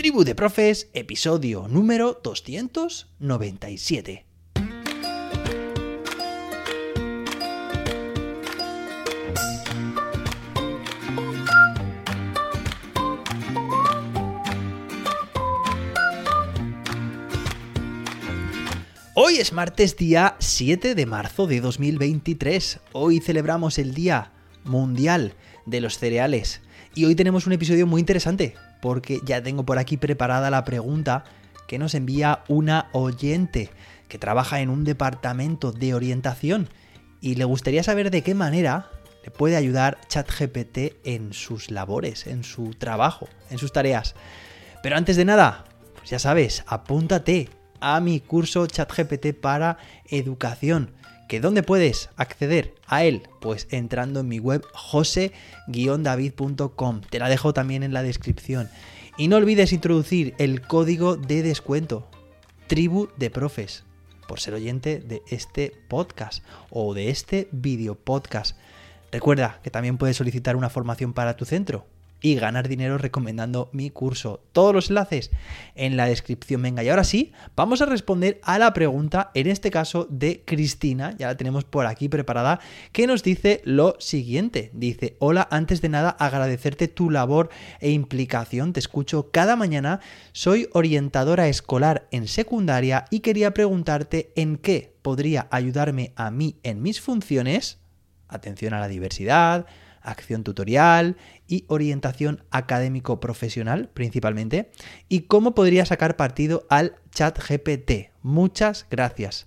Tribu de Profes, episodio número 297. Hoy es martes día 7 de marzo de 2023. Hoy celebramos el Día Mundial de los Cereales. Y hoy tenemos un episodio muy interesante, porque ya tengo por aquí preparada la pregunta que nos envía una oyente que trabaja en un departamento de orientación y le gustaría saber de qué manera le puede ayudar ChatGPT en sus labores, en su trabajo, en sus tareas. Pero antes de nada, pues ya sabes, apúntate a mi curso ChatGPT para educación. ¿Que dónde puedes acceder a él? Pues entrando en mi web jose-david.com. Te la dejo también en la descripción. Y no olvides introducir el código de descuento, tribu de profes, por ser oyente de este podcast o de este video podcast. Recuerda que también puedes solicitar una formación para tu centro y ganar dinero recomendando mi curso. Todos los enlaces en la descripción. Venga, y ahora sí, vamos a responder a la pregunta, en este caso de Cristina, ya la tenemos por aquí preparada, que nos dice lo siguiente. Dice, hola, antes de nada agradecerte tu labor e implicación, te escucho cada mañana, soy orientadora escolar en secundaria y quería preguntarte en qué podría ayudarme a mí en mis funciones, atención a la diversidad, acción tutorial y orientación académico profesional principalmente, y cómo podría sacar partido al chat GPT. Muchas gracias.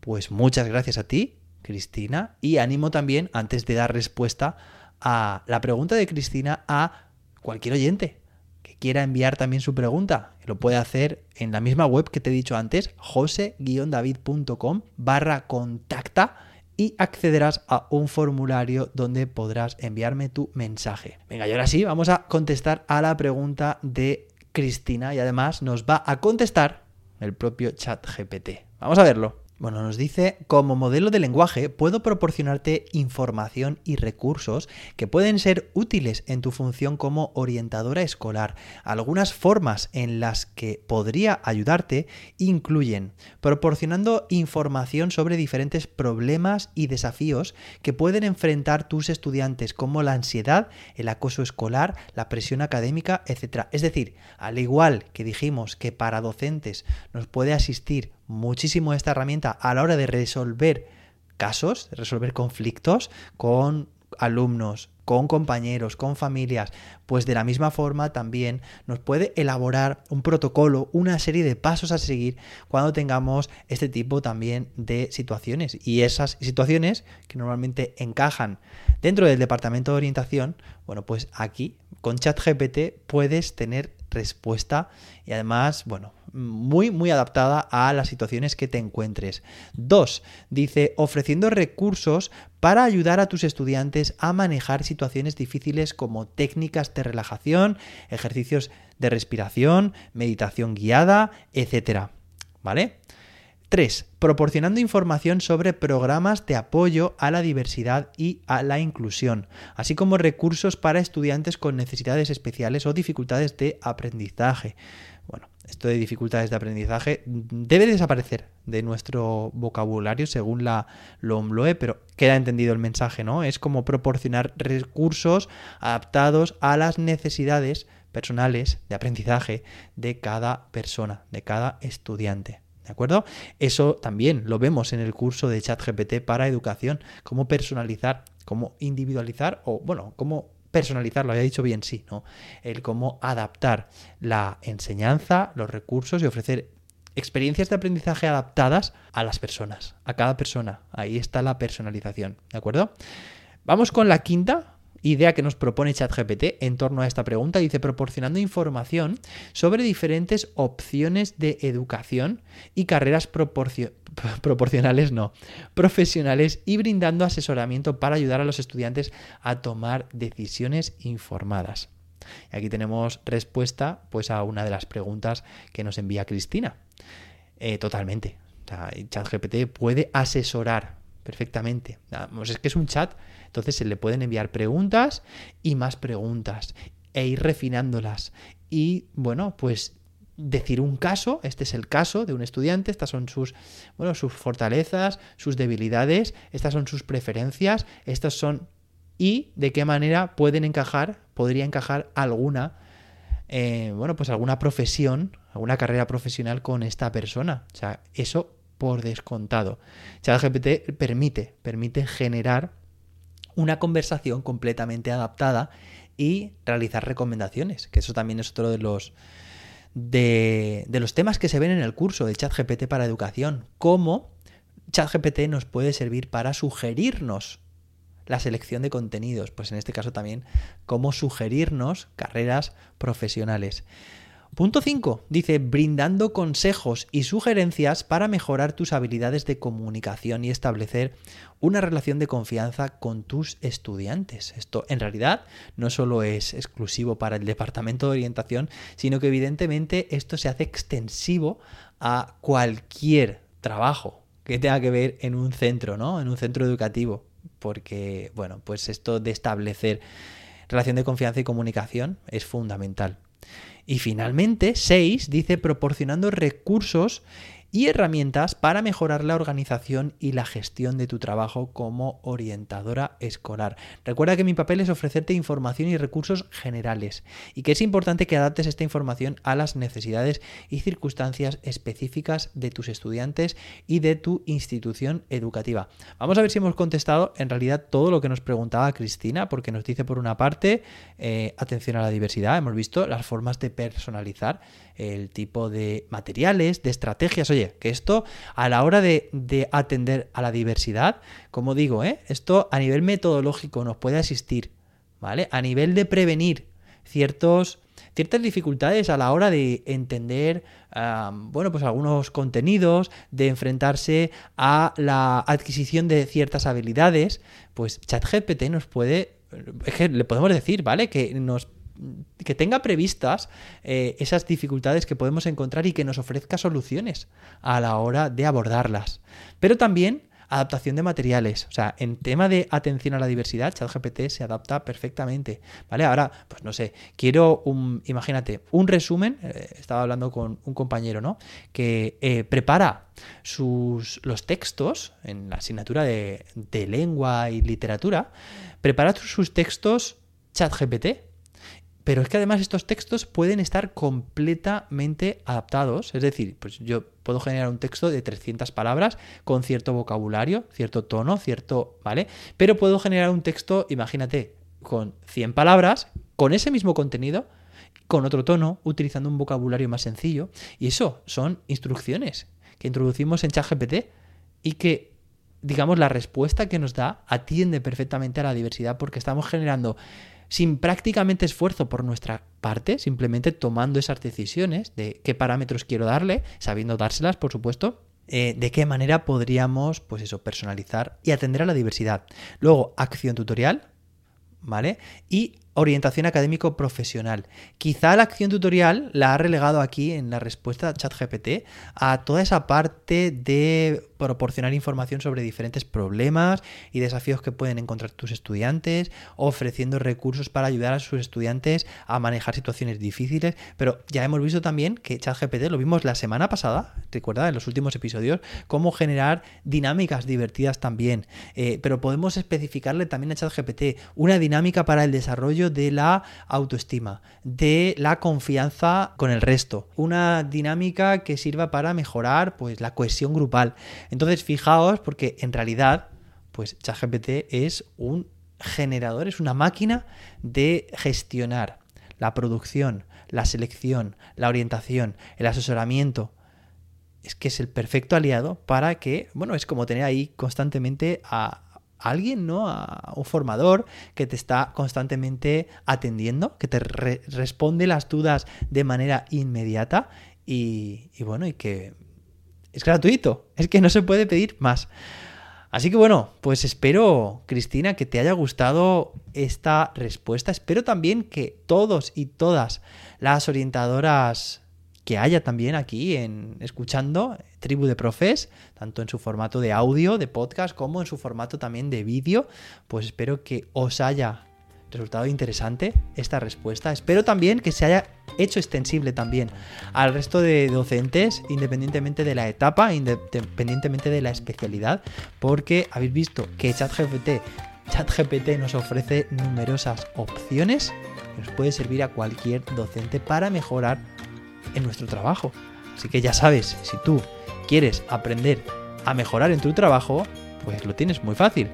Pues muchas gracias a ti, Cristina, y animo también, antes de dar respuesta a la pregunta de Cristina, a cualquier oyente que quiera enviar también su pregunta. Lo puede hacer en la misma web que te he dicho antes, jose-david.com barra contacta y accederás a un formulario donde podrás enviarme tu mensaje. Venga, y ahora sí, vamos a contestar a la pregunta de Cristina y además nos va a contestar el propio chat GPT. Vamos a verlo. Bueno, nos dice, como modelo de lenguaje puedo proporcionarte información y recursos que pueden ser útiles en tu función como orientadora escolar. Algunas formas en las que podría ayudarte incluyen proporcionando información sobre diferentes problemas y desafíos que pueden enfrentar tus estudiantes como la ansiedad, el acoso escolar, la presión académica, etc. Es decir, al igual que dijimos que para docentes nos puede asistir muchísimo esta herramienta a la hora de resolver casos, resolver conflictos con alumnos, con compañeros, con familias, pues de la misma forma también nos puede elaborar un protocolo, una serie de pasos a seguir cuando tengamos este tipo también de situaciones. Y esas situaciones que normalmente encajan dentro del departamento de orientación, bueno, pues aquí con ChatGPT puedes tener respuesta y además, bueno, muy, muy adaptada a las situaciones que te encuentres. Dos, dice, ofreciendo recursos para ayudar a tus estudiantes a manejar situaciones difíciles como técnicas de relajación, ejercicios de respiración, meditación guiada, etc. ¿Vale? 3. Proporcionando información sobre programas de apoyo a la diversidad y a la inclusión, así como recursos para estudiantes con necesidades especiales o dificultades de aprendizaje. Bueno, esto de dificultades de aprendizaje debe desaparecer de nuestro vocabulario según la LOMLOE, pero queda entendido el mensaje, ¿no? Es como proporcionar recursos adaptados a las necesidades personales de aprendizaje de cada persona, de cada estudiante. ¿De acuerdo? Eso también lo vemos en el curso de ChatGPT para educación, cómo personalizar, cómo individualizar o, bueno, cómo personalizar, lo había dicho bien, sí, ¿no? El cómo adaptar la enseñanza, los recursos y ofrecer experiencias de aprendizaje adaptadas a las personas, a cada persona. Ahí está la personalización, ¿de acuerdo? Vamos con la quinta idea que nos propone ChatGPT en torno a esta pregunta. Dice, proporcionando información sobre diferentes opciones de educación y carreras proporcionales, no, profesionales y brindando asesoramiento para ayudar a los estudiantes a tomar decisiones informadas. Y aquí tenemos respuesta pues, a una de las preguntas que nos envía Cristina. Eh, totalmente. ChatGPT puede asesorar perfectamente. es que es un chat entonces se le pueden enviar preguntas y más preguntas e ir refinándolas y, bueno, pues decir un caso, este es el caso de un estudiante, estas son sus, bueno, sus fortalezas, sus debilidades, estas son sus preferencias, estas son y de qué manera pueden encajar, podría encajar alguna, eh, bueno, pues alguna profesión, alguna carrera profesional con esta persona. O sea, eso por descontado. ChatGPT permite, permite generar una conversación completamente adaptada y realizar recomendaciones, que eso también es otro de los de, de los temas que se ven en el curso de ChatGPT para educación, cómo ChatGPT nos puede servir para sugerirnos la selección de contenidos, pues en este caso también cómo sugerirnos carreras profesionales. Punto 5. Dice, brindando consejos y sugerencias para mejorar tus habilidades de comunicación y establecer una relación de confianza con tus estudiantes. Esto en realidad no solo es exclusivo para el departamento de orientación, sino que evidentemente esto se hace extensivo a cualquier trabajo que tenga que ver en un centro, ¿no? En un centro educativo. Porque, bueno, pues esto de establecer relación de confianza y comunicación es fundamental. Y finalmente, 6 dice proporcionando recursos y herramientas para mejorar la organización y la gestión de tu trabajo como orientadora escolar. Recuerda que mi papel es ofrecerte información y recursos generales y que es importante que adaptes esta información a las necesidades y circunstancias específicas de tus estudiantes y de tu institución educativa. Vamos a ver si hemos contestado en realidad todo lo que nos preguntaba Cristina, porque nos dice por una parte eh, atención a la diversidad, hemos visto las formas de personalizar el tipo de materiales, de estrategias. Oye, que esto a la hora de, atender a la diversidad, como digo, ¿eh? esto a nivel metodológico nos puede asistir, ¿vale? A nivel de prevenir ciertas dificultades a la hora de entender, bueno, pues algunos contenidos, de enfrentarse a la adquisición de ciertas habilidades, pues ChatGPT nos puede, es que le podemos decir, ¿vale? Que nos que tenga previstas eh, esas dificultades que podemos encontrar y que nos ofrezca soluciones a la hora de abordarlas. Pero también adaptación de materiales. O sea, en tema de atención a la diversidad, ChatGPT se adapta perfectamente. ¿Vale? Ahora, pues no sé, quiero un, imagínate, un resumen. Eh, estaba hablando con un compañero, ¿no? Que eh, prepara sus, los textos en la asignatura de, de lengua y literatura. Prepara sus textos ChatGPT pero es que además estos textos pueden estar completamente adaptados. Es decir, pues yo puedo generar un texto de 300 palabras con cierto vocabulario, cierto tono, cierto, ¿vale? Pero puedo generar un texto, imagínate, con 100 palabras, con ese mismo contenido, con otro tono, utilizando un vocabulario más sencillo. Y eso son instrucciones que introducimos en ChatGPT y que digamos, la respuesta que nos da atiende perfectamente a la diversidad porque estamos generando sin prácticamente esfuerzo por nuestra parte, simplemente tomando esas decisiones de qué parámetros quiero darle, sabiendo dárselas, por supuesto, eh, de qué manera podríamos, pues eso, personalizar y atender a la diversidad. Luego, acción tutorial, ¿vale? Y orientación académico profesional. Quizá la acción tutorial la ha relegado aquí en la respuesta ChatGPT a toda esa parte de proporcionar información sobre diferentes problemas y desafíos que pueden encontrar tus estudiantes, ofreciendo recursos para ayudar a sus estudiantes a manejar situaciones difíciles, pero ya hemos visto también que ChatGPT lo vimos la semana pasada, recuerda en los últimos episodios, cómo generar dinámicas divertidas también, eh, pero podemos especificarle también a ChatGPT una dinámica para el desarrollo de la autoestima, de la confianza con el resto, una dinámica que sirva para mejorar pues la cohesión grupal. Entonces, fijaos porque en realidad pues ChatGPT es un generador, es una máquina de gestionar la producción, la selección, la orientación, el asesoramiento. Es que es el perfecto aliado para que, bueno, es como tener ahí constantemente a, alguien, ¿no? A un formador que te está constantemente atendiendo, que te responde las dudas de manera inmediata y, y bueno, y que es gratuito, es que no se puede pedir más. Así que bueno, pues espero, Cristina, que te haya gustado esta respuesta. Espero también que todos y todas las orientadoras que haya también aquí en escuchando Tribu de Profes, tanto en su formato de audio, de podcast, como en su formato también de vídeo, pues espero que os haya resultado interesante esta respuesta. Espero también que se haya hecho extensible también al resto de docentes, independientemente de la etapa, independientemente de la especialidad, porque habéis visto que ChatGPT, ChatGPT nos ofrece numerosas opciones que nos puede servir a cualquier docente para mejorar en nuestro trabajo. Así que ya sabes, si tú quieres aprender a mejorar en tu trabajo, pues lo tienes muy fácil.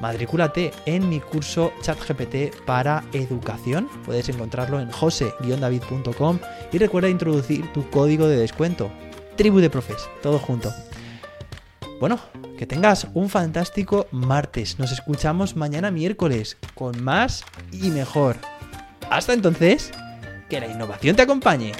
Matricúlate en mi curso ChatGPT para educación. Puedes encontrarlo en jose-david.com y recuerda introducir tu código de descuento. Tribu de Profes, todo junto. Bueno, que tengas un fantástico martes. Nos escuchamos mañana miércoles con más y mejor. Hasta entonces, que la innovación te acompañe.